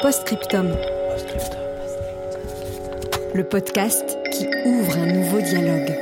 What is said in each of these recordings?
Postscriptum. Le podcast qui ouvre un nouveau dialogue.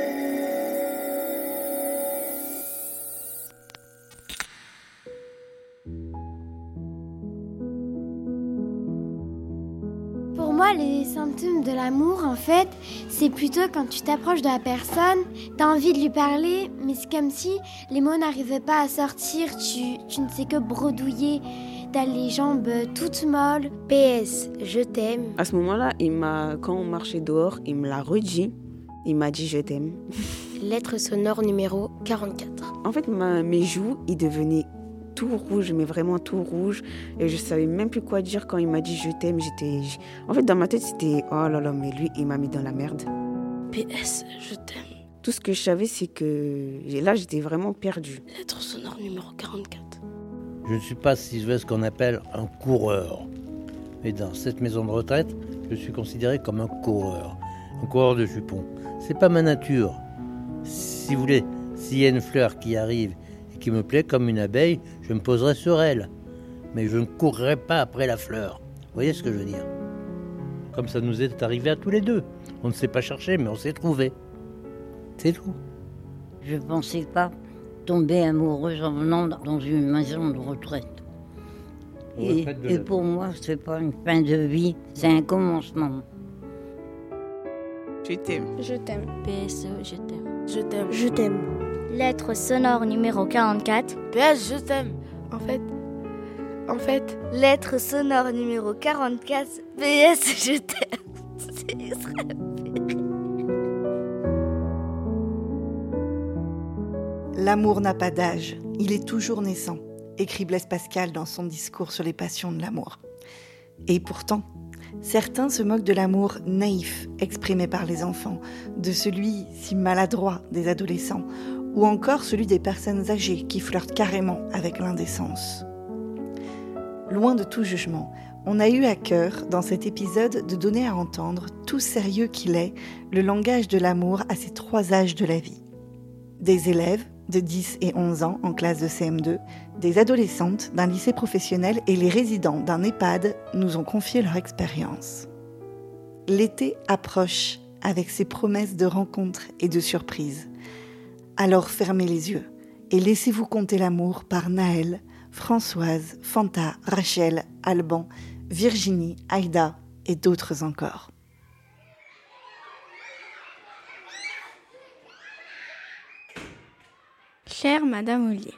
Pour moi, les symptômes de l'amour, en fait, c'est plutôt quand tu t'approches de la personne, t'as envie de lui parler, mais c'est comme si les mots n'arrivaient pas à sortir, tu, tu ne sais que bredouiller, t'as les jambes toutes molles. PS, je t'aime. À ce moment-là, il m'a, quand on marchait dehors, il me l'a redit. Il m'a dit je t'aime. Lettre sonore numéro 44. En fait, ma- mes joues, ils devenaient tout rouges, mais vraiment tout rouges. Et je savais même plus quoi dire quand il m'a dit je t'aime. J'étais, en fait, dans ma tête, c'était oh là là, mais lui, il m'a mis dans la merde. PS, je t'aime. Tout ce que je savais, c'est que là, j'étais vraiment perdue. Lettre sonore numéro 44. Je ne suis pas si je ce qu'on appelle un coureur. Mais dans cette maison de retraite, je suis considéré comme un coureur. Un coureur de jupons. C'est pas ma nature. Si vous voulez, s'il y a une fleur qui arrive et qui me plaît comme une abeille, je me poserai sur elle. Mais je ne courrai pas après la fleur. Vous voyez ce que je veux dire? Comme ça nous est arrivé à tous les deux. On ne s'est pas cherché, mais on s'est trouvé. C'est tout. Je ne pensais pas tomber amoureuse en venant dans une maison de retraite. Et, Retraite de et la- pour moi, c'est pas une fin de vie, c'est un commencement. Je t'aime. Je t'aime. PS, je t'aime. Je t'aime. Je t'aime. Lettre sonore numéro 44. PS, je t'aime. En fait, en fait, Lettre sonore numéro 44. PS, je t'aime. C'est L'amour n'a pas d'âge, il est toujours naissant, écrit Blaise Pascal dans son discours sur les passions de l'amour. Et pourtant, certains se moquent de l'amour naïf exprimé par les enfants, de celui si maladroit des adolescents, ou encore celui des personnes âgées qui flirtent carrément avec l'indécence. Loin de tout jugement, on a eu à cœur, dans cet épisode, de donner à entendre, tout sérieux qu'il est, le langage de l'amour à ces trois âges de la vie. Des élèves de 10 et 11 ans en classe de CM2, des adolescentes d'un lycée professionnel et les résidents d'un EHPAD nous ont confié leur expérience. L'été approche avec ses promesses de rencontres et de surprises. Alors fermez les yeux et laissez-vous compter l'amour par Naël, Françoise, Fanta, Rachel, Alban, Virginie, Aïda et d'autres encore. Chère Madame Ollier,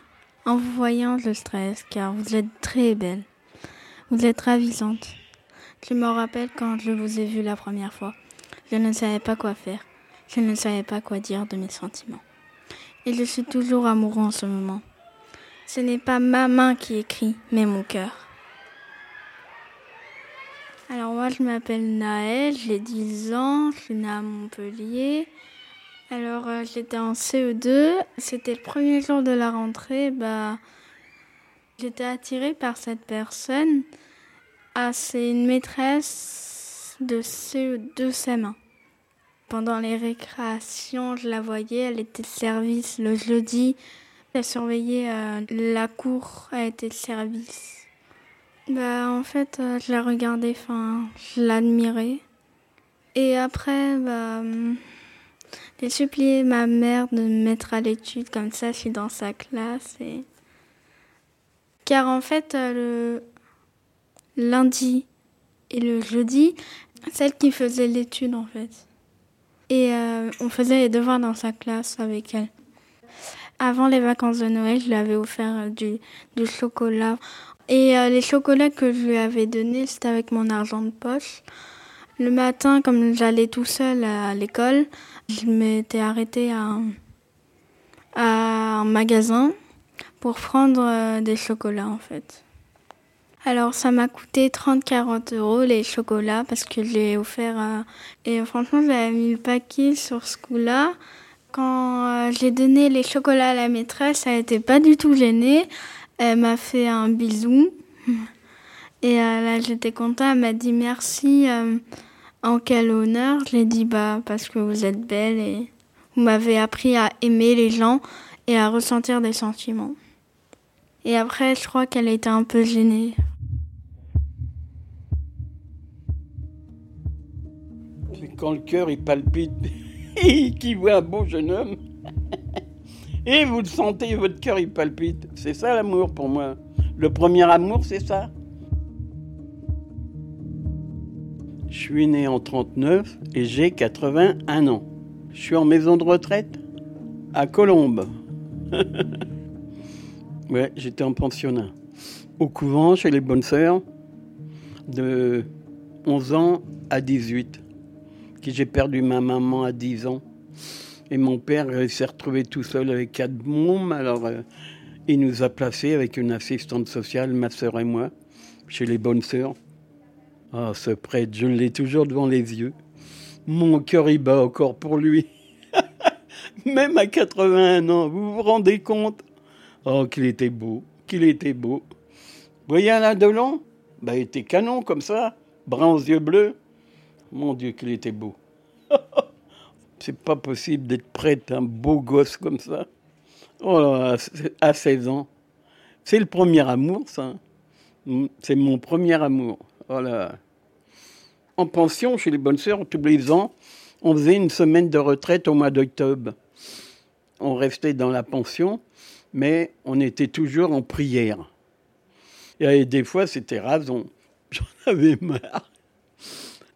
en vous voyant, je stresse car vous êtes très belle. Vous êtes ravissante. Je me rappelle quand je vous ai vue la première fois. Je ne savais pas quoi faire. Je ne savais pas quoi dire de mes sentiments. Et je suis toujours amoureux en ce moment. Ce n'est pas ma main qui écrit, mais mon cœur. Alors moi, je m'appelle Naël, j'ai 10 ans, je suis née à Montpellier. Alors euh, j'étais en CE2, c'était le premier jour de la rentrée, bah j'étais attirée par cette personne. Ah, c'est une maîtresse de CE2 CM1. Pendant les récréations, je la voyais, elle était de service le jeudi. Elle surveillait euh, la cour, elle était de service. Bah en fait, euh, je la regardais, enfin, je l'admirais. Et après, bah hum, j'ai supplié ma mère de me mettre à l'étude, comme ça je suis dans sa classe. Car en fait, euh, le lundi et le jeudi, celle qui faisait l'étude en fait. Et euh, on faisait les devoirs dans sa classe avec elle. Avant les vacances de Noël, je lui avais offert euh, du, chocolat. Et les chocolats que je lui avais donnés, c'était avec mon argent de poche. Le matin, comme j'allais tout seul à l'école, je m'étais arrêtée à, un magasin pour prendre euh, des chocolats en fait. Alors ça m'a coûté 30-40 euros les chocolats parce que je offert à... Et franchement j'avais mis le paquet sur ce coup-là. Quand euh, j'ai donné les chocolats à la maîtresse, elle n'était pas du tout gênée. Elle m'a fait un bisou. Et euh, là j'étais contente, elle m'a dit merci. En quel honneur Je l'ai dit bah parce que vous êtes belle et vous m'avez appris à aimer les gens et à ressentir des sentiments. Et après, je crois qu'elle était un peu gênée. Quand le cœur il palpite, et qu'il voit un beau jeune homme, et vous le sentez, votre cœur il palpite. C'est ça l'amour pour moi. Le premier amour, c'est ça. Suis né en 39 et j'ai 81 ans. Je suis en maison de retraite à Colombes. ouais, j'étais en pensionnat. Au couvent, chez les bonnes sœurs, de 11 ans à 18. Qui j'ai perdu ma maman à 10 ans. Et mon père s'est retrouvé tout seul avec quatre mômes. Alors, euh, il nous a placés avec une assistante sociale, ma sœur et moi, chez les bonnes sœurs. Ah, ce prêtre, je l'ai toujours devant les yeux. Mon cœur y bat encore pour lui. Même à 81 ans, vous vous rendez compte? Oh, qu'il était beau, qu'il était beau. Voyez Alain Delon? Bah, Il était canon comme ça, brun aux yeux bleus. Mon Dieu, qu'il était beau. C'est pas possible d'être prêtre, un beau gosse comme ça. Oh là, à 16 ans. C'est le premier amour, ça. C'est mon premier amour. En pension, chez les bonnes sœurs, tous les ans, on faisait une semaine de retraite au mois d'octobre. On restait dans la pension, mais on était toujours en prière. Et des fois, c'était raison. J'en avais marre.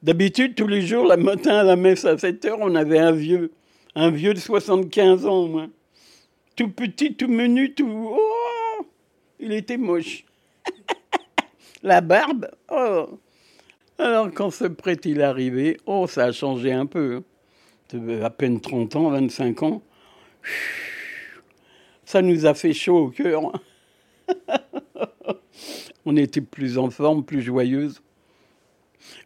D'habitude, tous les jours, le matin à la messe à 7 heures, on avait un vieux, un vieux de 75 ans moins. Tout petit, tout menu, tout. Il était moche. la barbe, oh Alors, quand ce prêtre il est arrivé, oh, ça a changé un peu. Hein. À peine 30 ans, 25 ans ça nous a fait chaud au cœur. On était plus en forme, plus joyeuse.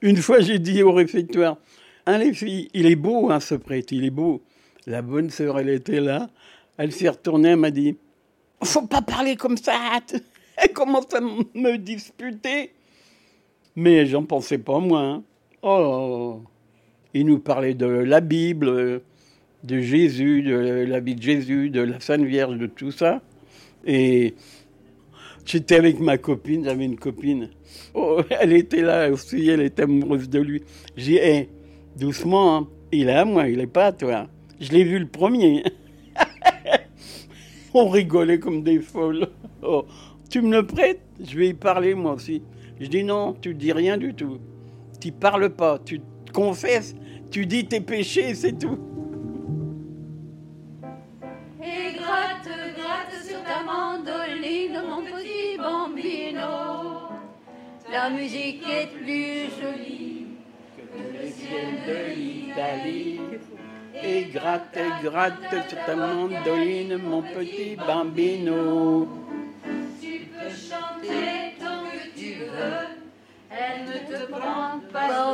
Une fois, j'ai dit au réfectoire, hein, les filles, il est beau, hein, ce prêtre, il est beau. La bonne sœur, elle était là. Elle s'est retournée, elle m'a dit, faut pas parler comme ça. Elle commence à me disputer? Mais j'en pensais pas moins. Oh, il nous parlait de la Bible, de Jésus, de la vie de Jésus, de la Sainte Vierge, de tout ça. Et j'étais avec ma copine, j'avais une copine. Oh, elle était là aussi, elle était amoureuse de lui. J'ai dit, hey, doucement, hein. il est à moi, il n'est pas à toi. Je l'ai vu le premier. On rigolait comme des folles. Oh, tu me le prêtes? Je vais y parler moi aussi. Je dis non, tu dis rien du tout. Tu parles pas, tu confesses, tu dis tes péchés, c'est tout. mon petit bambino. La musique est plus jolie que le ciel de l'Italie. Et gratte, et gratte sur ta mandoline, mon petit bambino.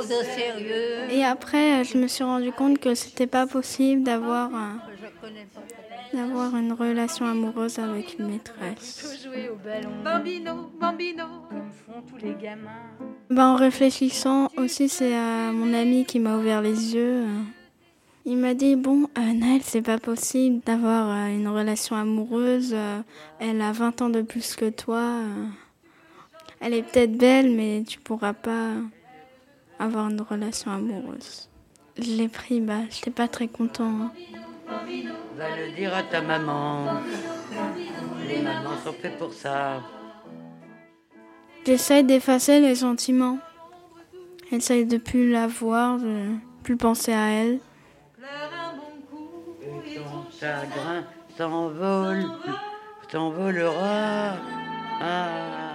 Sérieux. Et après, je me suis rendu compte que c'était pas possible d'avoir un d'avoir une relation amoureuse avec une maîtresse. Bambino, bambino, comme font tous les gamins. Ben, en réfléchissant aussi, c'est mon ami qui m'a ouvert les yeux. Il m'a dit bon, euh, Naël, c'est pas possible d'avoir euh, une relation amoureuse. Euh, elle a 20 ans de plus que toi. elle est peut-être belle, mais tu pourras pas avoir une relation amoureuse. Je l'ai pris, bah, j'étais pas très content. Hein. Va le dire à ta maman. Les mamans sont faites pour ça. J'essaie d'effacer les sentiments. J'essaie de plus la voir, de plus penser à elle. Et ton chagrin s'envole, s'envolera. Ah.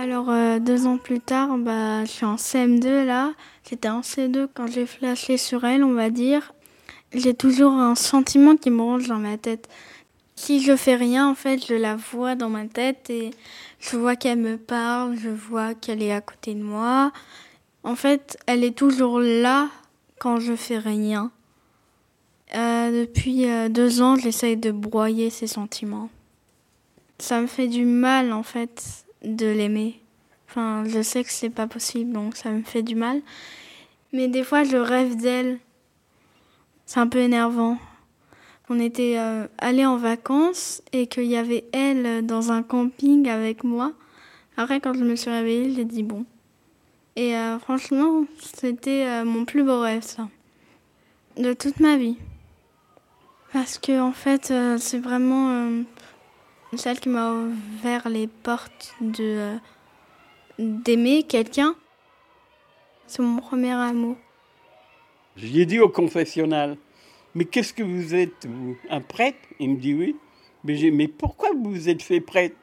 Alors euh, deux ans plus tard, bah, je suis en CM2 là. J'étais en C2 quand j'ai flashé sur elle, on va dire. J'ai toujours un sentiment qui me ronge dans ma tête. Si je fais rien, en fait, je la vois dans ma tête et je vois qu'elle me parle, je vois qu'elle est à côté de moi. En fait, elle est toujours là quand je fais rien. Euh, depuis euh, deux ans, j'essaye de broyer ses sentiments. Ça me fait du mal, en fait, de l'aimer. Enfin, je sais que c'est pas possible, donc ça me fait du mal. Mais des fois, je rêve d'elle. C'est un peu énervant. On était euh, allés en vacances et qu'il y avait elle dans un camping avec moi. Après, quand je me suis réveillée, j'ai dit bon. Et euh, franchement, c'était euh, mon plus beau rêve, ça. De toute ma vie. Parce que, en fait, euh, c'est vraiment euh, celle qui m'a ouvert les portes de euh, d'aimer quelqu'un. C'est mon premier amour. Je lui ai dit au confessionnal, mais qu'est-ce que vous êtes, Un prêtre? Il me dit oui. Mais pourquoi vous vous êtes fait prêtre?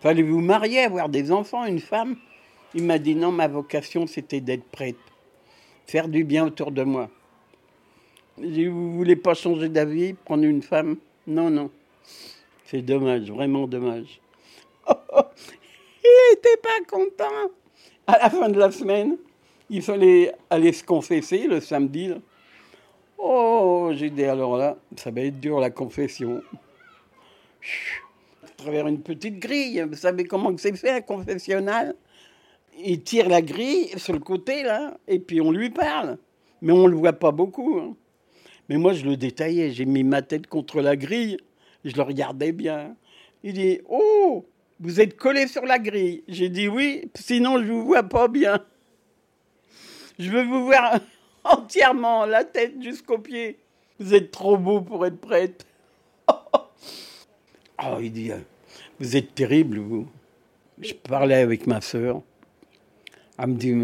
Fallait vous marier, avoir des enfants, une femme? Il m'a dit non, ma vocation c'était d'être prêtre, faire du bien autour de moi. J'ai dit, vous voulez pas changer d'avis, prendre une femme? Non, non. C'est dommage, vraiment dommage. il n'était pas content. À la fin de la semaine, il fallait aller se confesser le samedi. Oh, j'ai dit alors là, ça va être dur la confession. À travers une petite grille, vous savez comment c'est fait un confessionnal? Il tire la grille sur le côté là, et puis on lui parle. Mais on le voit pas beaucoup. hein. Mais moi je le détaillais, j'ai mis ma tête contre la grille, je le regardais bien. Il dit Oh, vous êtes collé sur la grille. J'ai dit oui, sinon je vous vois pas bien. Je veux vous voir entièrement, la tête jusqu'aux pieds. Vous êtes trop beau pour être prête. Oh, il dit, vous êtes terrible, vous. Je parlais avec ma sœur. Elle me dit,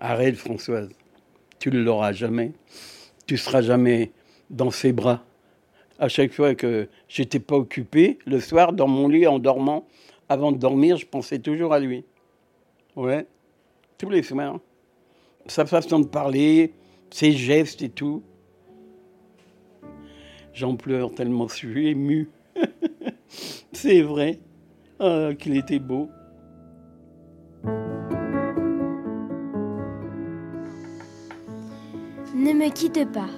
arrête, Françoise. Tu ne l'auras jamais. Tu seras jamais dans ses bras. À chaque fois que j'étais pas occupé, le soir, dans mon lit, en dormant, avant de dormir, je pensais toujours à lui. Ouais, tous les soirs. Sa façon de parler, ses gestes et tout. J'en pleure tellement je suis ému. C'est vrai Ah, qu'il était beau. Ne me quitte pas.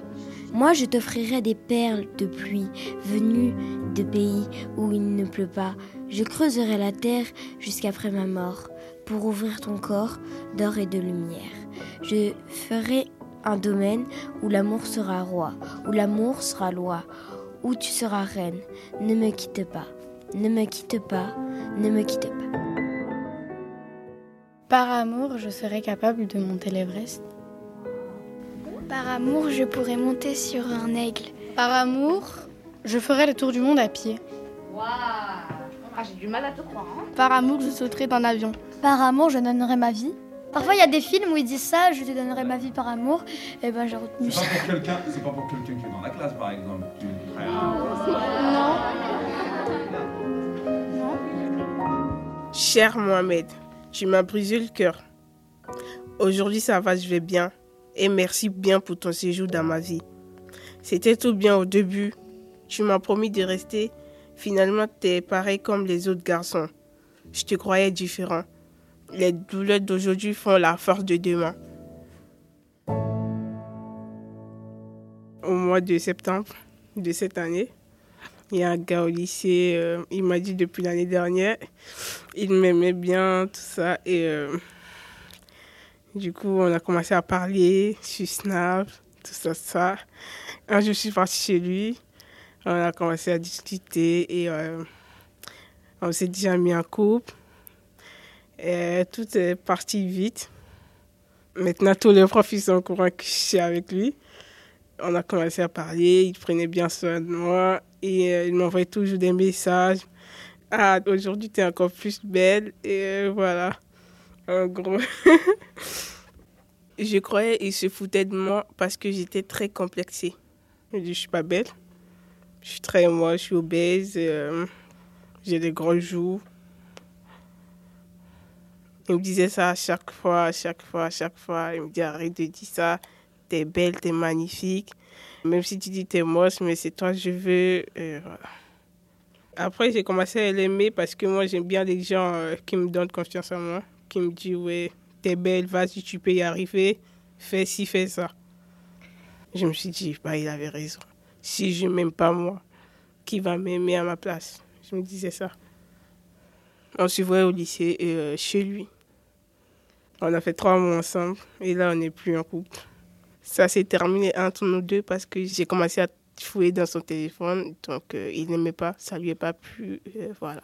Moi, je t'offrirai des perles de pluie venues de pays où il ne pleut pas. Je creuserai la terre jusqu'après ma mort pour ouvrir ton corps d'or et de lumière. Je ferai un domaine où l'amour sera roi, où l'amour sera loi, où tu seras reine. Ne me quitte pas, ne me quitte pas, ne me quitte pas. Par amour, je serais capable de monter l'Everest. Par amour, je pourrais monter sur un aigle. Par amour, je ferais le tour du monde à pied. Waouh ah, J'ai du mal à te croire. Hein. Par amour, je sauterais d'un avion. Par amour, je donnerais ma vie. Parfois, il y a des films où ils disent ça, je te donnerai ma vie par amour. Et ben, j'ai retenu ça. C'est pas pour quelqu'un, c'est pas pour quelqu'un qui est dans la classe, par exemple. Tu dirais, Non. Cher Mohamed, tu m'as brisé le cœur. Aujourd'hui, ça va, je vais bien. Et merci bien pour ton séjour dans ma vie. C'était tout bien au début. Tu m'as promis de rester. Finalement, tu es pareil comme les autres garçons. Je te croyais différent. Les douleurs d'aujourd'hui font la force de demain. Au mois de septembre de cette année, il y a un gars au lycée, euh, il m'a dit depuis l'année dernière, il m'aimait bien, tout ça. Et euh, du coup, on a commencé à parler sur Snap, tout ça, ça. Je suis partie chez lui, on a commencé à discuter et euh, on s'est déjà mis en couple. Tout est parti vite. Maintenant, tous les profs ils sont au courant que je suis avec lui. On a commencé à parler, il prenait bien soin de moi et euh, il m'envoyait toujours des messages. Ah, aujourd'hui, tu es encore plus belle. Et euh, voilà, en gros. je croyais qu'il se foutait de moi parce que j'étais très complexée. Je je suis pas belle. Je suis très moi, je suis obèse. euh, j'ai des gros joues. Il me disait ça à chaque fois, à chaque fois, à chaque fois. Il me dit arrête de dire ça. T'es belle, t'es magnifique. Même si tu dis t'es moche, mais c'est toi je veux. Voilà. Après, j'ai commencé à l'aimer parce que moi, j'aime bien les gens euh, qui me donnent confiance en moi, qui me disent Ouais, t'es belle, vas-y, tu peux y arriver, fais ci, fais ça. Je me suis dit Bah, il avait raison. Si je m'aime pas moi, qui va m'aimer à ma place? Je me disais ça. On se voit au lycée euh, chez lui. On a fait trois mois ensemble et là, on n'est plus en couple. Ça s'est terminé entre nous deux parce que j'ai commencé à fouiller dans son téléphone. Donc, euh, il n'aimait pas, ça lui est pas plu. euh, voilà.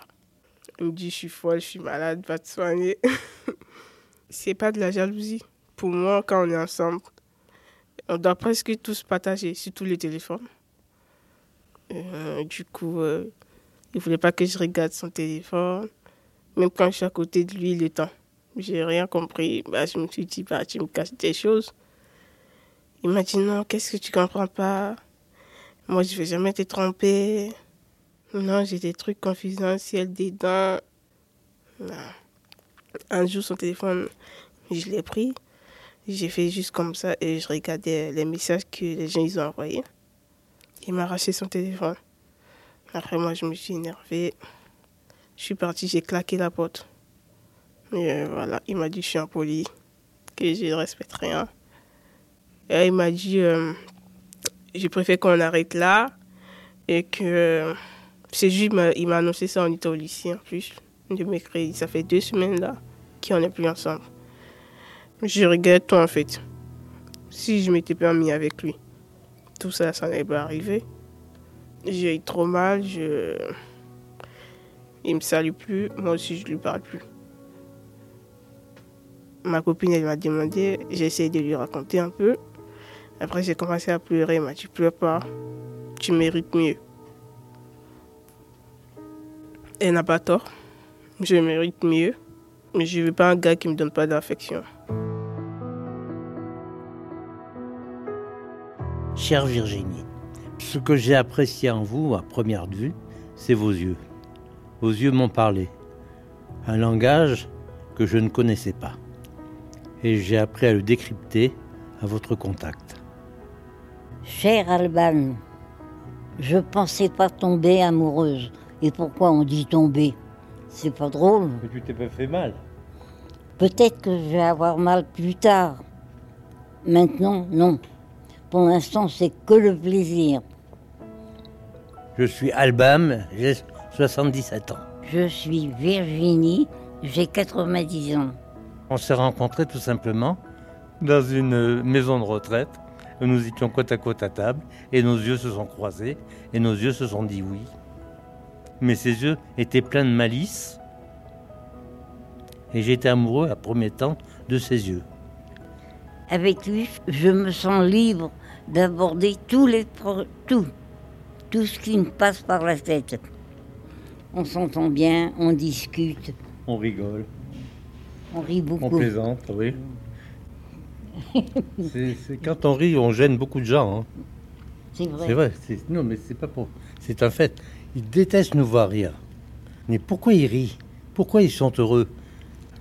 Il me dit, je suis folle, je suis malade, va te soigner. C'est pas de la jalousie. Pour moi, quand on est ensemble, on doit presque tous partager, surtout le téléphone. Euh, du coup, euh, il voulait pas que je regarde son téléphone. Même quand je suis à côté de lui, le temps. J'ai rien compris. Bah, je me suis dit, bah, tu me caches des choses. Il m'a dit, non, qu'est-ce que tu comprends pas? Moi, je vais jamais te tromper. Non, j'ai des trucs confidentiels dedans. Non. Un jour, son téléphone, je l'ai pris. J'ai fait juste comme ça et je regardais les messages que les gens ils ont envoyés. Il m'a arraché son téléphone. Après, moi, je me suis énervée. Je suis partie, j'ai claqué la porte. Et euh, voilà, il m'a dit je suis impoli, que je ne respecte rien. Et il m'a dit euh, je préfère qu'on arrête là et que euh, c'est juste, il m'a- annoncé ça, on était au lycée en plus, de mercredi. Ça fait deux semaines là qu'on n'est plus ensemble. Je regrette tout en fait. Si je m'étais pas mis avec lui, tout ça, ça n'allait pas arriver. J'ai eu trop mal, je... il me salue plus, moi aussi je lui parle plus. Ma copine, elle m'a demandé, j'ai essayé de lui raconter un peu. Après, j'ai commencé à pleurer. Elle m'a dit, pleure pas, tu mérites mieux. Elle n'a pas tort. Je mérite mieux. Mais je ne veux pas un gars qui ne me donne pas d'affection. Chère Virginie, ce que j'ai apprécié en vous à première vue, c'est vos yeux. Vos yeux m'ont parlé. Un langage que je ne connaissais pas. Et j'ai appris à le décrypter à votre contact. Cher Alban, je pensais pas tomber amoureuse. Et pourquoi on dit tomber? C'est pas drôle. Mais tu t'es pas fait mal. Peut-être que je vais avoir mal plus tard. Maintenant, non. Pour l'instant, c'est que le plaisir. Je suis Albam, j'ai 77 ans. Je suis Virginie, j'ai 90 ans. On s'est rencontrés tout simplement dans une maison de retraite. Nous étions côte à côte à table et nos yeux se sont croisés et nos yeux se sont dit oui. Mais ces yeux étaient pleins de malice et j'étais amoureux à premier temps de ses yeux. Avec lui, je me sens libre d'aborder tous les tout, tout ce qui me passe par la tête. On s'entend bien, on discute, On rigole, on rit on beaucoup. plaisante, oui. C'est- c'est- quand on rit, on gêne beaucoup de gens. hein. C'est vrai. C'est vrai. c'est- Non, mais c'est pas pour. C'est un fait. Ils détestent nous voir rire. Mais pourquoi ils rient? Pourquoi ils sont heureux?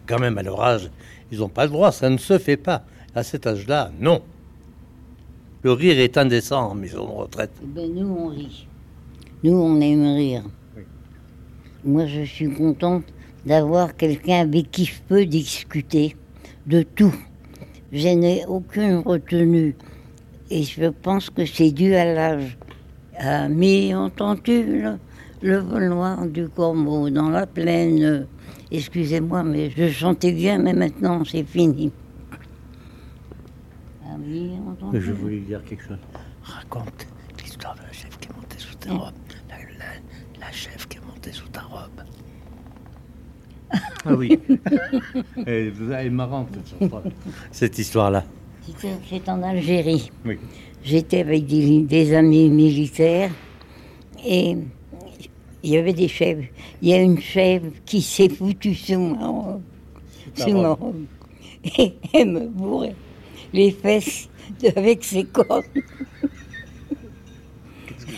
Quand même, à leur âge, ils n'ont pas le droit. Ça ne se fait pas. À cet âge-là, non. Le rire est indécent en maison de retraite. Eh ben, nous, on rit. Nous, on aime rire. Moi, je suis contente d'avoir quelqu'un avec qui je peux discuter de tout. Je n'ai aucune retenue. Et je pense que c'est dû à l'âge. Ah, mais entends-tu le, le vol noir du corbeau dans la plaine? Excusez-moi, mais je chantais bien, mais maintenant c'est fini. Ah oui, entends-tu? Je voulais dire quelque chose. Raconte l'histoire de la chef qui est montée sous ta robe. La, la- la chef qui est montée sous ta robe. Ah oui. Elle elle est marrante, cette histoire-là. C'est en Algérie. Oui. J'étais avec des, des amis militaires et il y avait des chèvres. Il y a une chèvre qui s'est foutue sous ma robe. Sous ma robe. Et elle me bourrait les fesses avec ses cornes.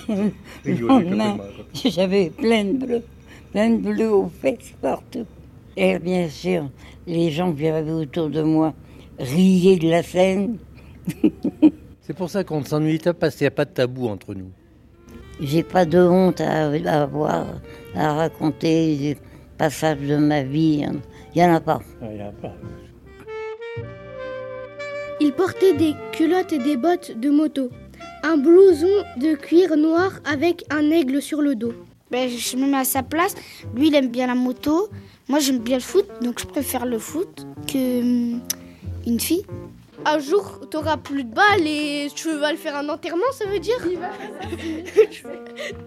Le lendemain, complètement. j'avais plein de bleu, plein de bleu aux fesses partout. Et bien sûr, les gens que j'avais autour de moi riaient de la scène. C'est pour ça qu'on ne s'ennuie pas parce qu'il n'y a pas de tabou entre nous. J'ai pas de honte à, à avoir, à raconter des passages de ma vie. Il n'y en a pas. Il n'y en a pas. Il portait des culottes et des bottes de moto, un blouson de cuir noir avec un aigle sur le dos. Ben, je me mets à sa place. Lui, il aime bien la moto. Moi, j'aime bien le foot, donc je préfère le foot que hum, une fille. Un jour, t'auras plus de balles et tu vas le faire un enterrement, ça veut dire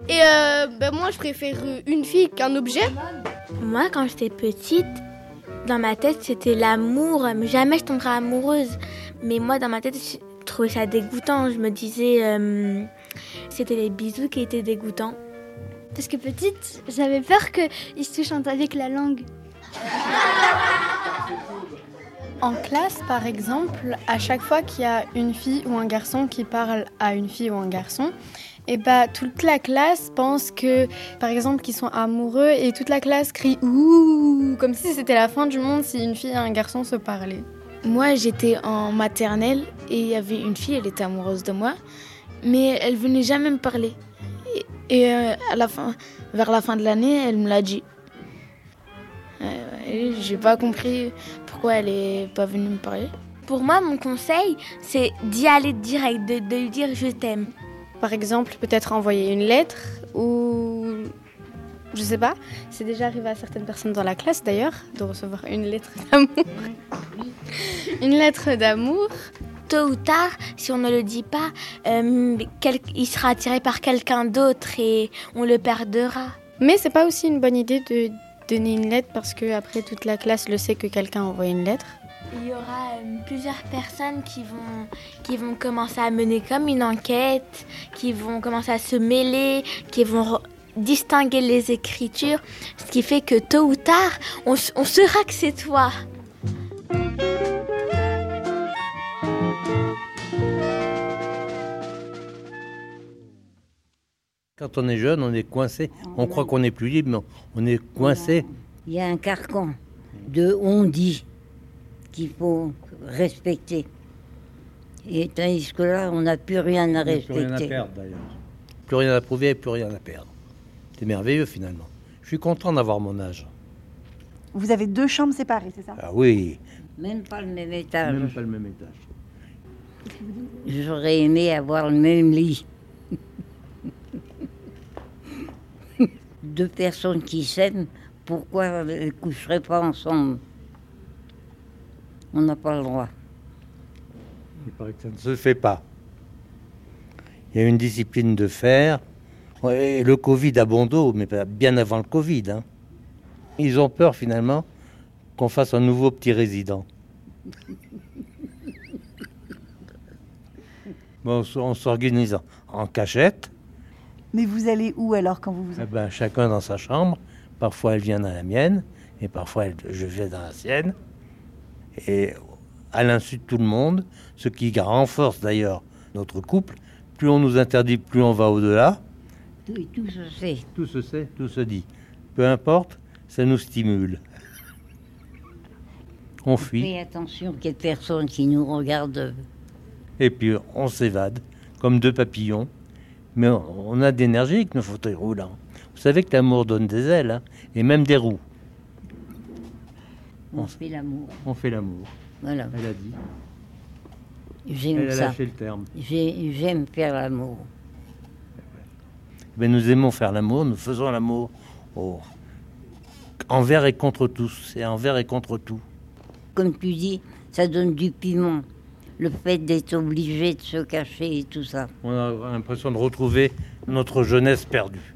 Et euh, ben moi, je préfère une fille qu'un objet. Moi, quand j'étais petite, dans ma tête, c'était l'amour. Mais Jamais je tomberais amoureuse. Mais moi, dans ma tête, je trouvais ça dégoûtant. Je me disais, euh, c'était les bisous qui étaient dégoûtants. Parce que petite, j'avais peur qu'il se touche avec la langue. En classe, par exemple, à chaque fois qu'il y a une fille ou un garçon qui parle à une fille ou un garçon, et bah toute la classe pense que, par exemple, qu'ils sont amoureux et toute la classe crie ouh comme si c'était la fin du monde si une fille et un garçon se parlaient. Moi, j'étais en maternelle et il y avait une fille, elle était amoureuse de moi, mais elle venait jamais me parler. Et, et, euh, à la fin, vers la fin de l'année, elle me l'a dit. Euh, J'ai pas compris pourquoi elle est pas venue me parler. Pour moi, mon conseil, c'est d'y aller direct, de, de lui dire je t'aime. Par exemple, peut-être envoyer une lettre ou je sais pas. C'est déjà arrivé à certaines personnes dans la classe d'ailleurs de recevoir une lettre d'amour. une lettre d'amour. Tôt ou tard, si on ne le dit pas, euh, quel- il sera attiré par quelqu'un d'autre et on le perdra. Mais c'est pas aussi une bonne idée de donner une lettre parce que après toute la classe le sait que quelqu'un a envoyé une lettre. Il y aura euh, plusieurs personnes qui vont, qui vont commencer à mener comme une enquête, qui vont commencer à se mêler, qui vont distinguer les écritures, ce qui fait que tôt ou tard, on, on saura que c'est toi. Quand on est jeune, on est coincé. On croit qu'on est plus libre, mais on est coincé. Il y a un carcan de on dit qu'il faut respecter. Et tandis que là, on n'a plus rien à On n'a plus rien à respecter. perdre d'ailleurs. Plus rien à prouver, plus rien à perdre. C'est merveilleux finalement. Je suis content d'avoir mon âge. Vous avez deux chambres séparées, c'est ça? Ah oui, Même pas le même étage. même pas le même étage. J'aurais aimé avoir le même lit. Deux personnes qui s'aiment, pourquoi elles ne coucheraient pas ensemble? On n'a pas le droit. Il paraît que ça ne se fait pas. Il y a une discipline de fer. Ouais, le Covid a bon dos, mais bien avant le Covid. hein. Ils ont peur finalement qu'on fasse un nouveau petit résident. Bon, on s'organise en cachette. Mais vous allez où alors quand vous vous... Eh ben, chacun dans sa chambre. Parfois, elle vient dans la mienne, et parfois, elle- je vais dans la sienne. Et à l'insu de tout le monde, ce qui renforce d'ailleurs notre couple. Plus on nous interdit, plus on va au-delà. Tout, tout se sait. Tout se sait, tout se dit. Peu importe, ça nous stimule. On fuit, Fais attention qu'il y ait personne qui nous regarde. et puis on s'évade, comme deux papillons. Mais on a d'énergie avec nos fauteuils roulants. Vous savez que l'amour donne des ailes, hein, et même des roues. On fait l'amour. On fait l'amour. Voilà. Elle a dit. J'aime Elle a lâché le terme. J'ai- J'aime faire l'amour. Ben, nous aimons faire l'amour, nous faisons l'amour au- envers et contre tous, et envers et contre tout. Comme tu dis, ça donne du piment. Le fait d'être obligé de se cacher et tout ça. On a l'impression de retrouver notre jeunesse perdue.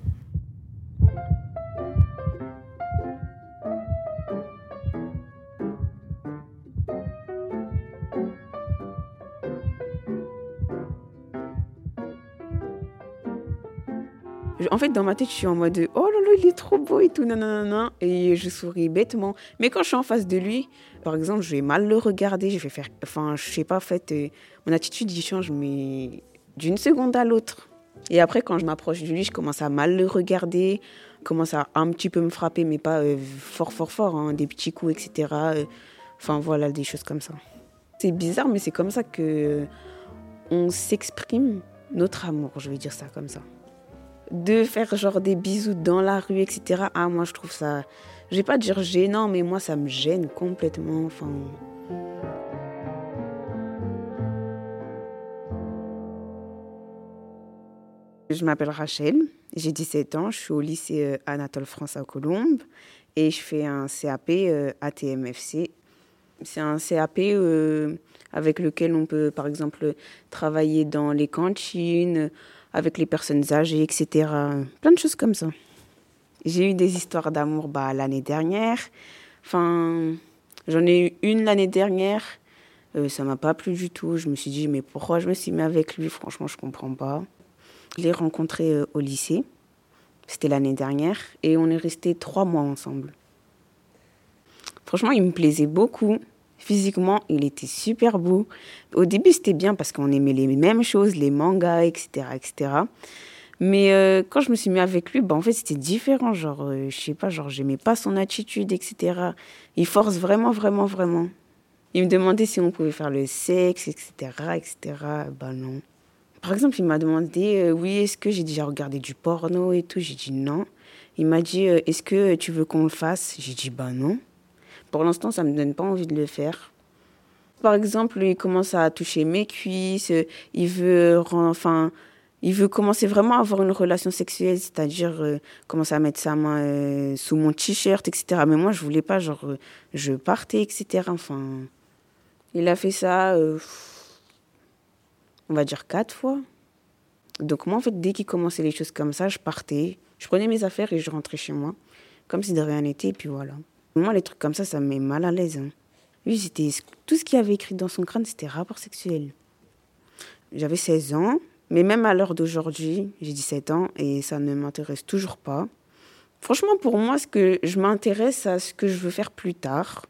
En fait, dans ma tête, je suis en mode oh il est trop beau et tout, non. Et je souris bêtement. Mais quand je suis en face de lui, par exemple, je vais mal le regarder, je vais faire. Enfin, je sais pas, en fait, euh, mon attitude, il change, mais d'une seconde à l'autre. Et après, quand je m'approche de lui, je commence à mal le regarder, commence à un petit peu me frapper, mais pas euh, fort, fort, fort, hein, des petits coups, etc. Euh, Enfin, voilà, des choses comme ça. C'est bizarre, mais c'est comme ça que on s'exprime notre amour, je vais dire ça comme ça. De faire genre des bisous dans la rue, etc. Ah, moi, je trouve ça, je vais pas dire gênant, mais moi, ça me gêne complètement. Enfin. Je m'appelle Rachel, j'ai 17 ans, je suis au lycée euh, Anatole France à Colombes et je fais un CAP euh, ATMFC. C'est un CAP euh, avec lequel on peut, par exemple, travailler dans les cantines, avec les personnes âgées, etc. Plein de choses comme ça. J'ai eu des histoires d'amour bah, l'année dernière. Enfin, j'en ai eu une l'année dernière. Euh, ça m'a pas plu du tout. Je me suis dit, mais pourquoi je me suis mis avec lui? Franchement, je comprends pas. Je l'ai rencontré euh, au lycée. C'était l'année dernière. Et on est resté trois mois ensemble. Franchement, il me plaisait beaucoup. Physiquement, il était super beau. Au début, c'était bien parce qu'on aimait les mêmes choses, les mangas, etc. etc. Mais euh, quand je me suis mis avec lui, bah, en fait, c'était différent. Genre, euh, je sais pas, genre, j'aimais pas son attitude, etc. Il force vraiment, vraiment, vraiment. Il me demandait si on pouvait faire le sexe, etc., etc. Bah non. Par exemple, il m'a demandé, euh, oui, est-ce que j'ai déjà regardé du porno et tout? J'ai dit non. Il m'a dit, est-ce que tu veux qu'on le fasse? J'ai dit, bah non. Pour l'instant, ça ne me donne pas envie de le faire. Par exemple, il commence à toucher mes cuisses, il veut, enfin, il veut commencer vraiment à avoir une relation sexuelle, c'est-à-dire euh, commencer à mettre sa main euh, sous mon t-shirt, etc. Mais moi, je voulais pas, genre, euh, je partais, etc. Enfin, il a fait ça, on va dire quatre fois. Donc moi, en fait, dès qu'il commençait les choses comme ça, je partais, je prenais mes affaires et je rentrais chez moi, comme si de rien n'était, et puis voilà. Moi, les trucs comme ça, ça me met mal à l'aise. Hein. Lui, c'était tout ce qu'il avait écrit dans son crâne, c'était rapport sexuel. J'avais 16 ans, mais même à l'heure d'aujourd'hui, j'ai 17 ans et ça ne m'intéresse toujours pas. Franchement, pour moi, ce que je m'intéresse à ce que je veux faire plus tard.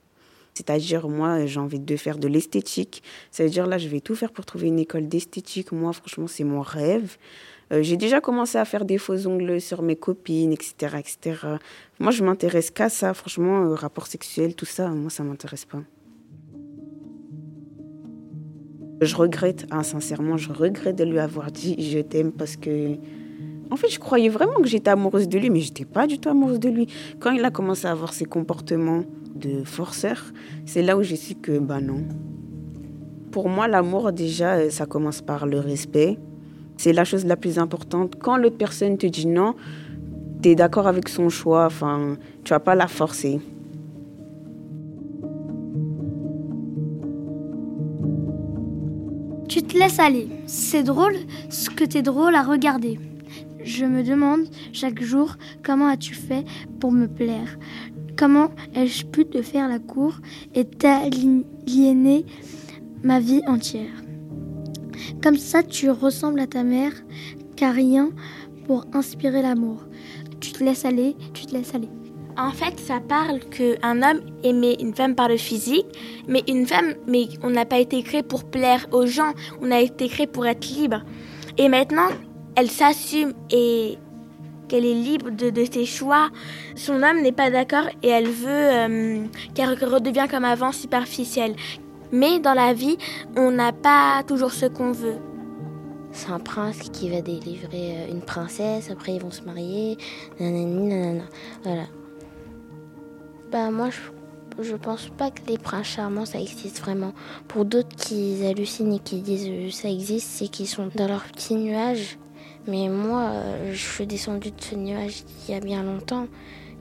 C'est-à-dire, moi, j'ai envie de faire de l'esthétique. Ça veut dire, là, je vais tout faire pour trouver une école d'esthétique. Moi, franchement, c'est mon rêve. Euh, j'ai déjà commencé à faire des faux ongles sur mes copines, etc. etc. Moi, je m'intéresse qu'à ça. Franchement, euh, rapport sexuel, tout ça, moi, ça m'intéresse pas. Je regrette, hein, sincèrement, je regrette de lui avoir dit je t'aime parce que. En fait, je croyais vraiment que j'étais amoureuse de lui, mais j'étais pas du tout amoureuse de lui. Quand il a commencé à avoir ses comportements de forceur, c'est là où j'ai su que, bah non. Pour moi, l'amour, déjà, euh, ça commence par le respect, c'est la chose la plus importante. Quand l'autre personne te dit non, tu es d'accord avec son choix, enfin, tu vas pas la forcer. Tu te laisses aller. C'est drôle ce que tu es drôle à regarder. Je me demande chaque jour comment as-tu fait pour me plaire? Comment ai-je pu te faire la cour et t'aliéner ma vie entière? Comme ça, tu ressembles à ta mère, car rien pour inspirer l'amour. Tu te laisses aller, tu te laisses aller. En fait, ça parle qu'un homme aimait une femme par le physique, mais une femme, mais on n'a pas été créé pour plaire aux gens, on a été créé pour être libre. Et maintenant, elle s'assume et qu'elle est libre de, ses choix. Son homme n'est pas d'accord et elle veut euh, qu'elle redevienne comme avant superficielle, mais dans la vie, on n'a pas toujours ce qu'on veut. C'est un prince qui va délivrer euh, une princesse, après ils vont se marier, nanani, nanana. Voilà. Bah moi, je, je pense pas que les princes charmants, ça existe vraiment. Pour d'autres qui hallucinent et qui disent euh, ça existe, c'est qu'ils sont dans leur petit nuage. Mais moi, euh, je suis descendue de ce nuage il y a bien longtemps.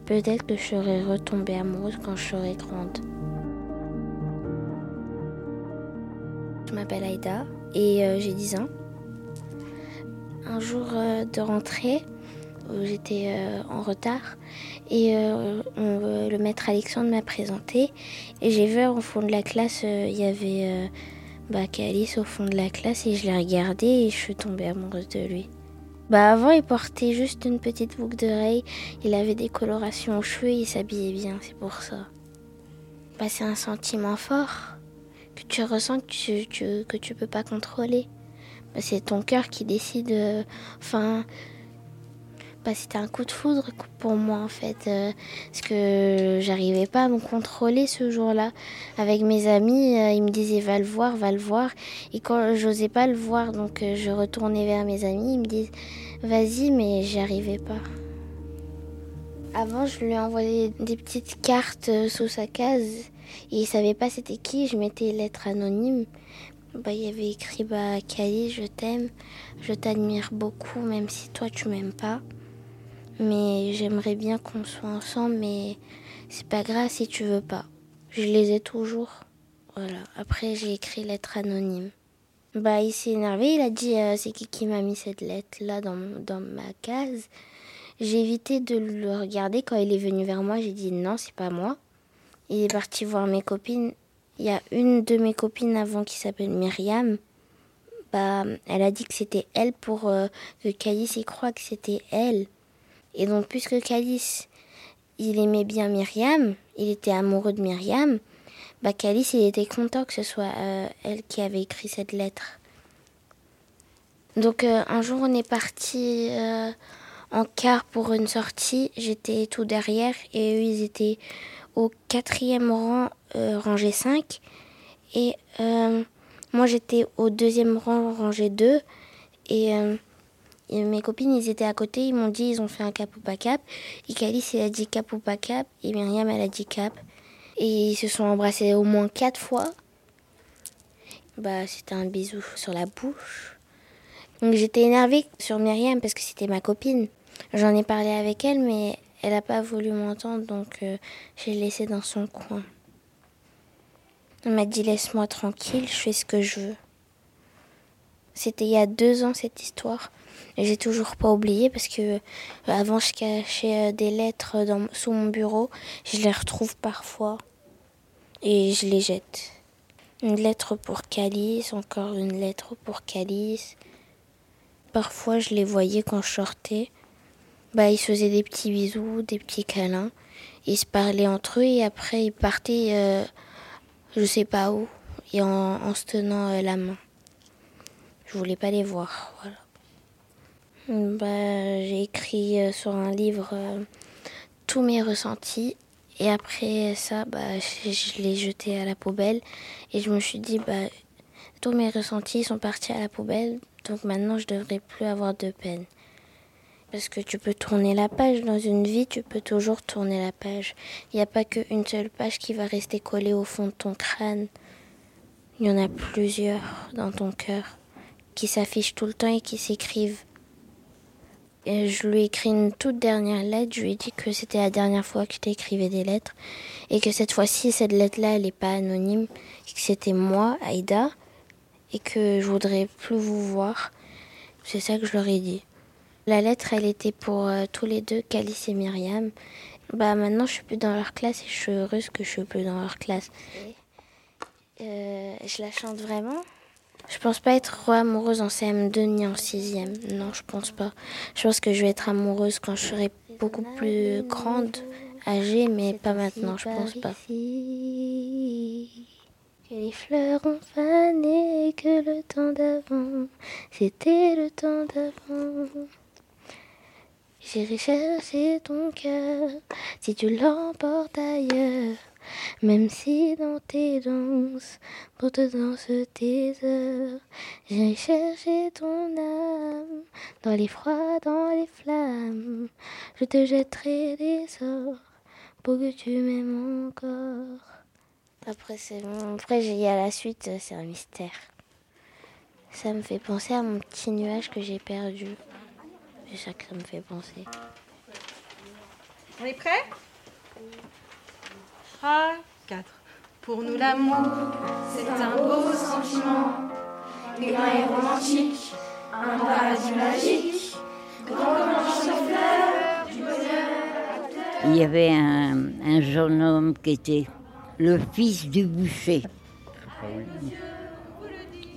Peut-être que je serais retombée amoureuse quand je serai grande. Je m'appelle Aïda et euh, j'ai 10 ans. Un jour euh, de rentrée, où j'étais euh, en retard, et le maître Alexandre m'a présenté, et j'ai vu au fond de la classe, il y avait bah, Calice au fond de la classe, et je l'ai regardé et je suis tombée amoureuse de lui. Bah avant, il portait juste une petite boucle d'oreille, il avait des colorations aux cheveux, il s'habillait bien, c'est pour ça. Bah, c'est un sentiment fort que tu ressens que tu, tu, que tu peux pas contrôler. Bah, c'est ton cœur qui décide. Euh, enfin, bah, c'était un coup de foudre pour moi en fait, euh, parce que j'arrivais pas à me contrôler ce jour-là. Avec mes amis, euh, ils me disaient va le voir, va le voir, et quand j'osais pas le voir, donc je retournais vers mes amis, ils me disent vas-y, mais j'y arrivais pas. Avant, je lui envoyais des petites cartes sous sa case, et il savait pas c'était qui, je mettais lettres anonymes. Bah, il y avait écrit bah, Kali, je t'aime, je t'admire beaucoup, même si toi tu m'aimes pas. Mais j'aimerais bien qu'on soit ensemble, mais c'est pas grave si tu veux pas. Je les ai toujours. Voilà. Après, j'ai écrit lettre anonyme. Bah, il s'est énervé, il a dit euh, c'est qui qui m'a mis cette lettre là dans, dans ma case? J'ai évité de le regarder quand il est venu vers moi. J'ai dit non, c'est pas moi. Il est parti voir mes copines. Il y a une de mes copines avant qui s'appelle Myriam. Bah, elle a dit que c'était elle pour euh, que Calice y croit que c'était elle. Et donc, puisque Calice, il aimait bien Myriam, il était amoureux de Myriam, bah Calice, il était content que ce soit euh, elle qui avait écrit cette lettre. Donc, euh, un jour, on est parti en quart pour une sortie. J'étais tout derrière et eux, ils étaient au quatrième rang, rangée 5. Et moi, j'étais au deuxième rang, rangée 2. Et mes copines, ils étaient à côté, ils m'ont dit, ils ont fait un cap ou pas cap. Et Calice, elle a dit cap ou pas cap. Et Myriam, elle a dit cap. Et ils se sont embrassés au moins quatre fois. Bah, c'était un bisou sur la bouche. Donc j'étais énervée sur Myriam parce que c'était ma copine. J'en ai parlé avec elle, mais elle n'a pas voulu m'entendre, donc euh, je l'ai laissée dans son coin. Elle m'a dit laisse-moi tranquille, je fais ce que je veux. C'était il y a deux ans cette histoire. J'ai toujours pas oublié parce que euh, avant je cachais euh, des lettres sous mon bureau. Je les retrouve parfois et je les jette. Une lettre pour Calice, encore une lettre pour Calice. Parfois je les voyais quand je sortais. Bah, ils se faisaient des petits bisous, des petits câlins. Ils se parlaient entre eux et après ils partaient, euh, je sais pas où, et en, en se tenant la main. Je voulais pas les voir, voilà. Bah, j'ai écrit euh, sur un livre euh, tous mes ressentis. Et après ça, bah, je, je l'ai jeté à la poubelle. Et je me suis dit, bah, tous mes ressentis sont partis à la poubelle. Donc maintenant, je devrais plus avoir de peine. Parce que tu peux tourner la page dans une vie, tu peux toujours tourner la page. Il n'y a pas qu'une seule page qui va rester collée au fond de ton crâne. Il y en a plusieurs dans ton cœur qui s'affichent tout le temps et qui s'écrivent et je lui ai écrit une toute dernière lettre. Je lui ai dit que c'était la dernière fois que t'écrivais des lettres. Et que cette fois-ci, cette lettre-là, elle n'est pas anonyme. Que c'était moi, Aïda. Et que je voudrais plus vous voir. C'est ça que je leur ai dit. La lettre, elle était pour euh, tous les deux, Calice et Myriam. Bah maintenant, je suis plus dans leur classe et je suis heureuse que je suis plus dans leur classe. Euh, je la chante vraiment? Je pense pas être amoureuse en CM2 ni en 6e. Non, je pense pas. Je pense que je vais être amoureuse quand je serai beaucoup plus grande, âgée, mais pas maintenant, je pense pas. Que les fleurs ont fané, que le temps d'avant, c'était le temps d'avant. J'irai chercher ton cœur si tu l'emportes ailleurs. Même si dans tes danses, pour te danser tes heures, j'ai cherché ton âme, dans les froids, dans les flammes, je te jetterai des sorts pour que tu m'aimes encore. Après, c'est bon. Après, j'ai à la suite, c'est un mystère. Ça me fait penser à mon petit nuage que j'ai perdu. C'est ça que ça me fait penser. On est prêt 3, 4. Pour nous, l'amour, c'est un beau sentiment, humain et romantique, un paradis magique, grand comme un champ de fleurs, du bonheur. Il y avait un, un jeune homme qui était le fils du boucher.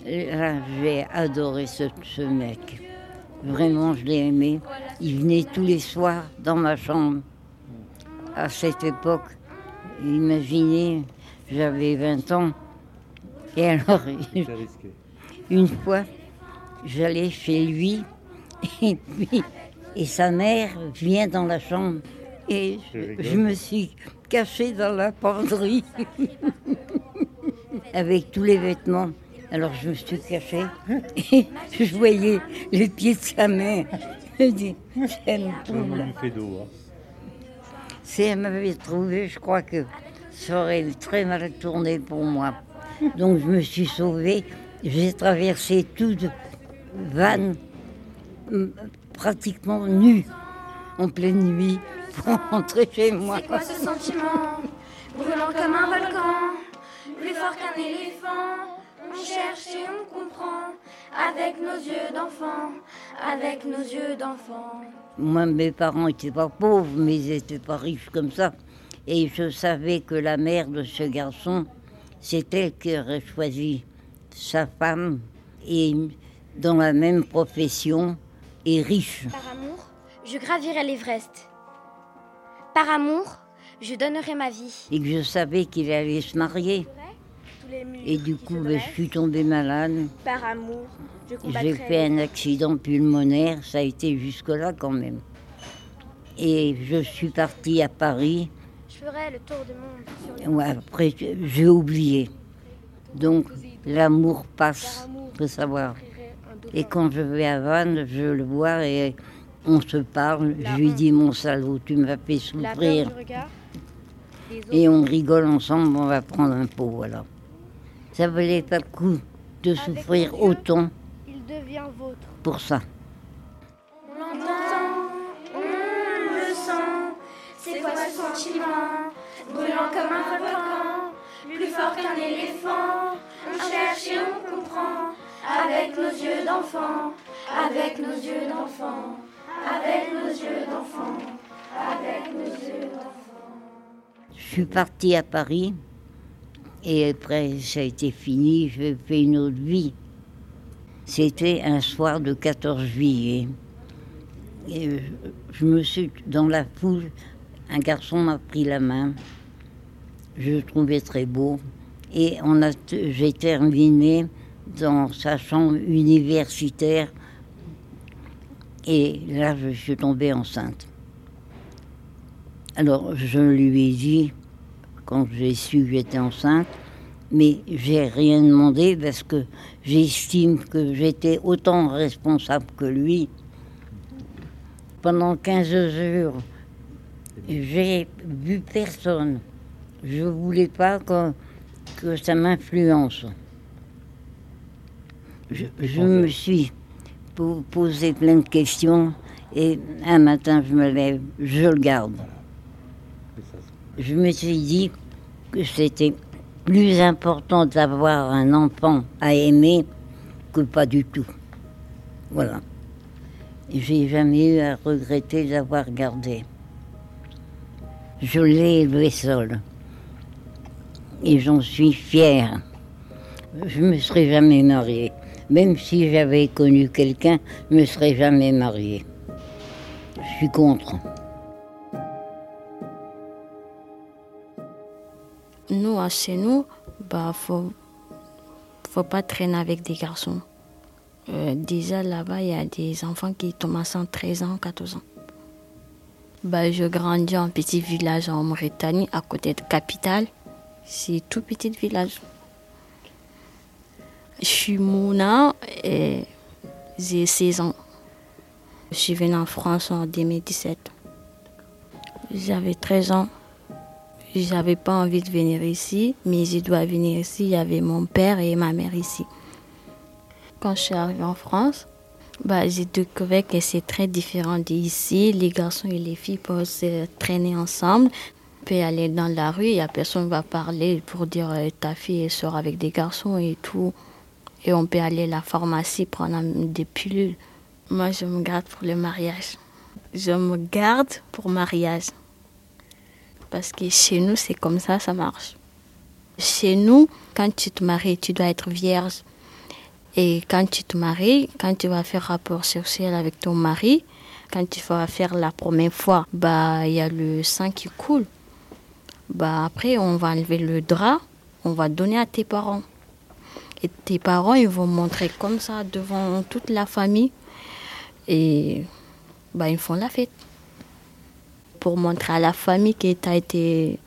Là, j'ai adoré ce, ce mec. Vraiment, je l'ai aimé. Il venait tous les soirs dans ma chambre. À cette époque, Imaginez, j'avais 20 ans. Et alors, une fois, j'allais chez lui et puis Et sa mère vient dans la chambre. Et je, je me suis cachée dans la penderie avec tous les vêtements. Alors je me suis cachée et je voyais les pieds de sa mère. Je dis, elle me trouve là. Si elle m'avait trouvé, je crois que ça aurait très mal tourné pour moi. Donc je me suis sauvée. J'ai traversé toute Vannes, m- pratiquement nue, en pleine nuit, pour rentrer chez moi. C'est quoi ce sentiment? Brûlant comme un volcan, plus fort qu'un éléphant. On cherche et on comprend avec nos yeux d'enfant, avec nos yeux d'enfant. Moi, mes parents n'étaient pas pauvres, mais ils n'étaient pas riches comme ça. Et je savais que la mère de ce garçon, c'est elle qui aurait choisi sa femme et dans la même profession et riche. Par amour, je gravirai l'Everest. Par amour, je donnerai ma vie. Et que je savais qu'il allait se marier. Et du coup, ben, je suis tombée malade. Par amour, je J'ai fait un accident pulmonaire, ça a été jusque-là quand même. Et je suis partie à Paris. Je ferai le tour du monde. sur les- Ouais, après, j'ai oublié. Donc, l'amour passe, faut savoir. Et quand je vais à Vannes, je le vois et on se parle. Je lui dis, mon salaud, tu m'as fait souffrir. Et on rigole ensemble, on va prendre un pot, voilà. Ça valait pas le coup de souffrir Dieu. autant Il devient vôtre. pour ça. On l'entend, on le sent. C'est quoi ce sentiment? Brûlant comme un volcan, plus fort qu'un éléphant. On cherche et on comprend avec nos yeux d'enfant, avec nos yeux d'enfant, avec nos yeux d'enfant, avec nos yeux d'enfant. Je suis partie à Paris et après ça a été fini, j'ai fait une autre vie. C'était un soir de 14 juillet. Et je, je me suis dans la foule, un garçon m'a pris la main. Je le trouvais très beau et on a, j'ai terminé dans sa chambre universitaire et là je suis tombée enceinte. Alors je lui ai dit, quand j'ai su que j'étais enceinte, mais j'ai rien demandé parce que j'estime que j'étais autant responsable que lui. Pendant 15 jours, j'ai vu personne. Je voulais pas que, ça m'influence. Je, me suis po- posé plein de questions et un matin je me lève, je le garde. Je me suis dit que c'était plus important d'avoir un enfant à aimer que pas du tout. Voilà. J'ai jamais eu à regretter d'avoir gardé. Je l'ai élevé seul. Et j'en suis fière. Je ne me serais jamais mariée. Même si j'avais connu quelqu'un, je ne me serais jamais mariée. Je suis contre. Nous, à chez nous, bah, faut, faut pas traîner avec des garçons. Euh, déjà là-bas, il y a des enfants qui tombent enceintes 13 ans, 14 ans. Bah, je grandis en petit village en Mauritanie, à côté de capitale. C'est tout petit village. Je suis Mouna et j'ai 16 ans. Je suis venue en France en 2017. J'avais 13 ans. J'avais pas envie de venir ici, mais je dois venir ici. Il y avait mon père et ma mère ici. Quand je suis arrivée en France, bah, j'ai découvert que c'est très différent d'ici. Les garçons et les filles peuvent se traîner ensemble. Peut aller dans la rue, a personne va parler pour dire euh, ta fille sort avec des garçons et tout. Et on peut aller à la pharmacie prendre des pilules. Moi, je me garde pour le mariage. Je me garde pour mariage. Parce que chez nous, c'est comme ça, ça marche. Chez nous, quand tu te maries, tu dois être vierge. Et quand tu te maries, quand tu vas faire rapport sexuel avec ton mari, quand tu vas faire la première fois, bah il y a le sang qui coule. Bah après, on va enlever le drap, on va donner à tes parents. Et tes parents, ils vont montrer comme ça devant toute la famille. Et bah, ils font la fête. Pour montrer à la famille que tu as été.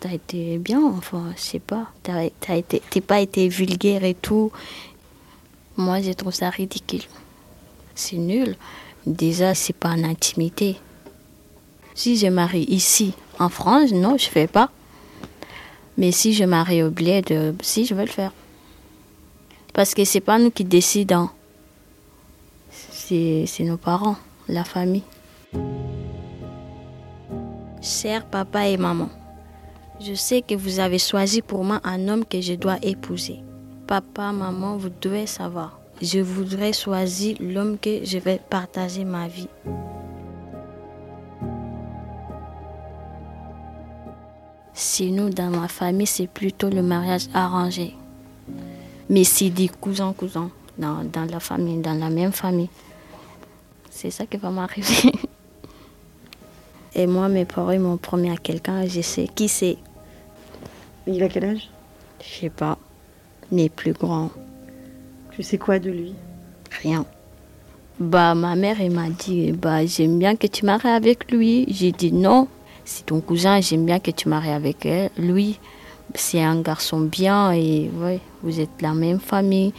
T'as été bien, enfin, je sais pas. T'as t'as été, t'es pas été vulgaire et tout. Moi, je trouve ça ridicule. C'est nul. Déjà, c'est pas en intimité. Si je marie ici, en France, non, je fais pas. Mais si je marie au bled, si, je vais le faire. Parce que c'est pas nous qui décidons. C'est nos parents, la famille. Chers papa et maman, je sais que vous avez choisi pour moi un homme que je dois épouser. Papa, maman, vous devez savoir. Je voudrais choisir l'homme que je vais partager ma vie. Nous, dans ma famille, c'est plutôt le mariage arrangé. Mais c'est des cousins-cousins dans, dans la famille, dans la même famille. C'est ça qui va m'arriver. Et moi, mes parents ils m'ont promis à quelqu'un, je sais qui c'est. Il a quel âge? Je sais pas. Mais plus grand. Tu sais quoi de lui? Rien. Bah, ma mère, elle m'a dit, bah, j'aime bien que tu maries avec lui. J'ai dit non. C'est ton cousin, j'aime bien que tu maries avec elle. lui. C'est un garçon bien et ouais, vous êtes la même famille.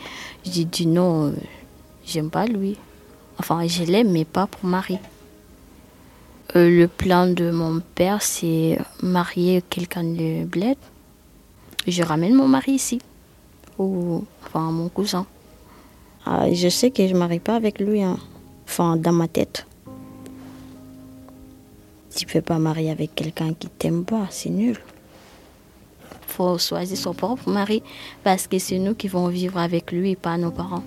J'ai dit non, j'aime pas lui. Enfin, je l'aime, mais pas pour mari. Euh, le plan de mon père, c'est marier quelqu'un de bled. Je ramène mon mari ici. Ou, enfin, mon cousin. Ah, je sais que je ne marie pas avec lui. hein. Enfin, dans ma tête. Tu peux pas marier avec quelqu'un qui t'aime pas, c'est nul. faut choisir son propre mari parce que c'est nous qui vont vivre avec lui et pas nos parents.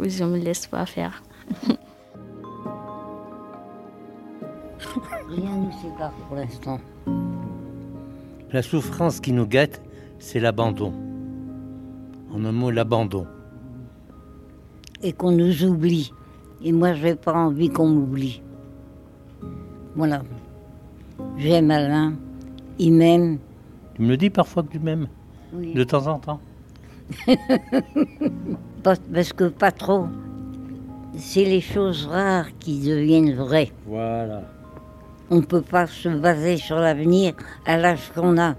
Je me laisse pas faire. Rien ne nous sépare pour l'instant. La souffrance qui nous guette, c'est l'abandon. En un mot, l'abandon. Et qu'on nous oublie. Et moi, je n'ai pas envie qu'on m'oublie. Voilà. J'aime Alain. Il m'aime. Tu me le dis parfois que tu m'aimes Oui. De temps en temps Parce que pas trop. C'est les choses rares qui deviennent vraies. Voilà. On ne peut pas se baser sur l'avenir à l'âge qu'on a.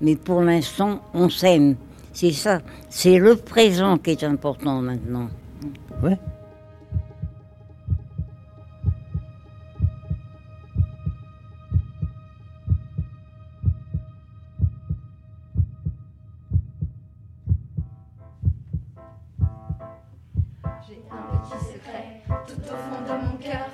Mais pour l'instant, on s'aime. C'est ça. C'est le présent qui est important maintenant. Ouais. J'ai un petit secret tout au fond de mon cœur,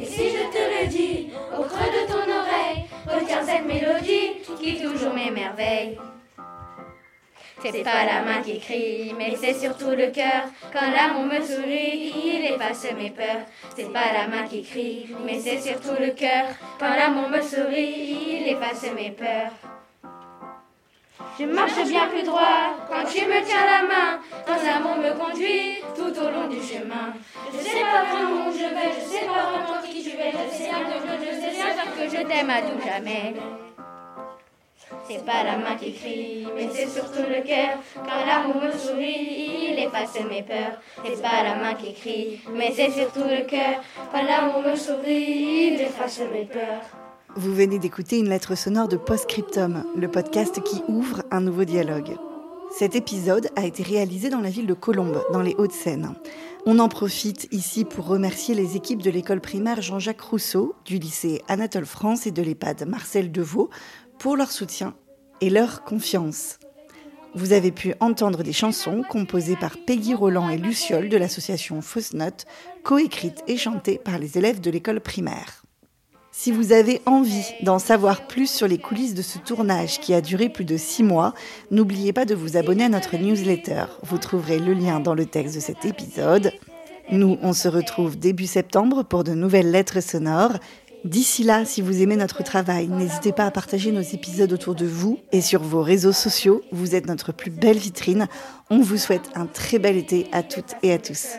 Et si je te le dis au creux de ton oreille, retiens cette mélodie qui toujours m'émerveille. C'est pas la main qui crie, mais c'est surtout le cœur. Quand l'amour me sourit, il efface mes peurs. C'est pas la main qui crie, mais c'est surtout le cœur. Quand l'amour me sourit, il efface mes peurs. Je marche bien plus droit quand tu me tiens la main. Ton amour me conduit tout au long du chemin. Je sais pas vraiment où je vais, je sais pas vraiment qui tu es. Je sais bien que je, je sais bien que je t'aime à tout jamais. C'est pas la main qui crie, mais c'est surtout le cœur. Quand l'amour me sourit, il efface mes peurs. C'est pas la main qui crie, mais c'est surtout le cœur. Quand l'amour me sourit, il efface mes peurs. Vous venez d'écouter une lettre sonore de Postscriptum, le podcast qui ouvre un nouveau dialogue. Cet épisode a été réalisé dans la ville de Colombes, dans les Hauts-de-Seine. On en profite ici pour remercier les équipes de l'école primaire Jean-Jacques Rousseau, du lycée Anatole France et de l'EHPAD Marcel Deveau pour leur soutien et leur confiance. Vous avez pu entendre des chansons composées par Peggy Roland et Luciole de l'association Fausse Note, coécrites et chantées par les élèves de l'école primaire. Si vous avez envie d'en savoir plus sur les coulisses de ce tournage qui a duré plus de six mois, n'oubliez pas de vous abonner à notre newsletter. Vous trouverez le lien dans le texte de cet épisode. Nous, on se retrouve début septembre pour de nouvelles lettres sonores. D'ici là, si vous aimez notre travail, n'hésitez pas à partager nos épisodes autour de vous et sur vos réseaux sociaux. Vous êtes notre plus belle vitrine. On vous souhaite un très bel été à toutes et à tous.